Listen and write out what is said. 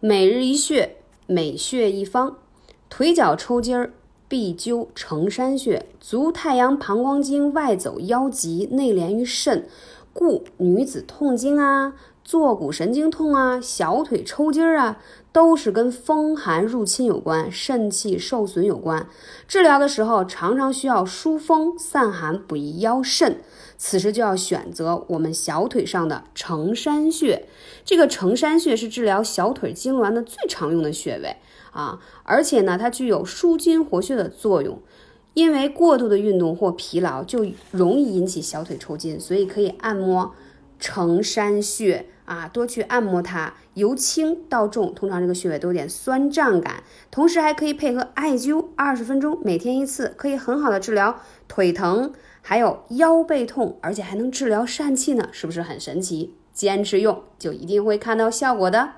每日一穴，每穴一方。腿脚抽筋儿，必灸承山穴。足太阳膀胱经外走腰脊，内连于肾，故女子痛经啊。坐骨神经痛啊，小腿抽筋儿啊，都是跟风寒入侵有关，肾气受损有关。治疗的时候，常常需要疏风散寒，补益腰肾。此时就要选择我们小腿上的承山穴。这个承山穴是治疗小腿痉挛的最常用的穴位啊，而且呢，它具有舒筋活血的作用。因为过度的运动或疲劳，就容易引起小腿抽筋，所以可以按摩承山穴。啊，多去按摩它，由轻到重，通常这个穴位都有点酸胀感，同时还可以配合艾灸二十分钟，每天一次，可以很好的治疗腿疼，还有腰背痛，而且还能治疗疝气呢，是不是很神奇？坚持用就一定会看到效果的。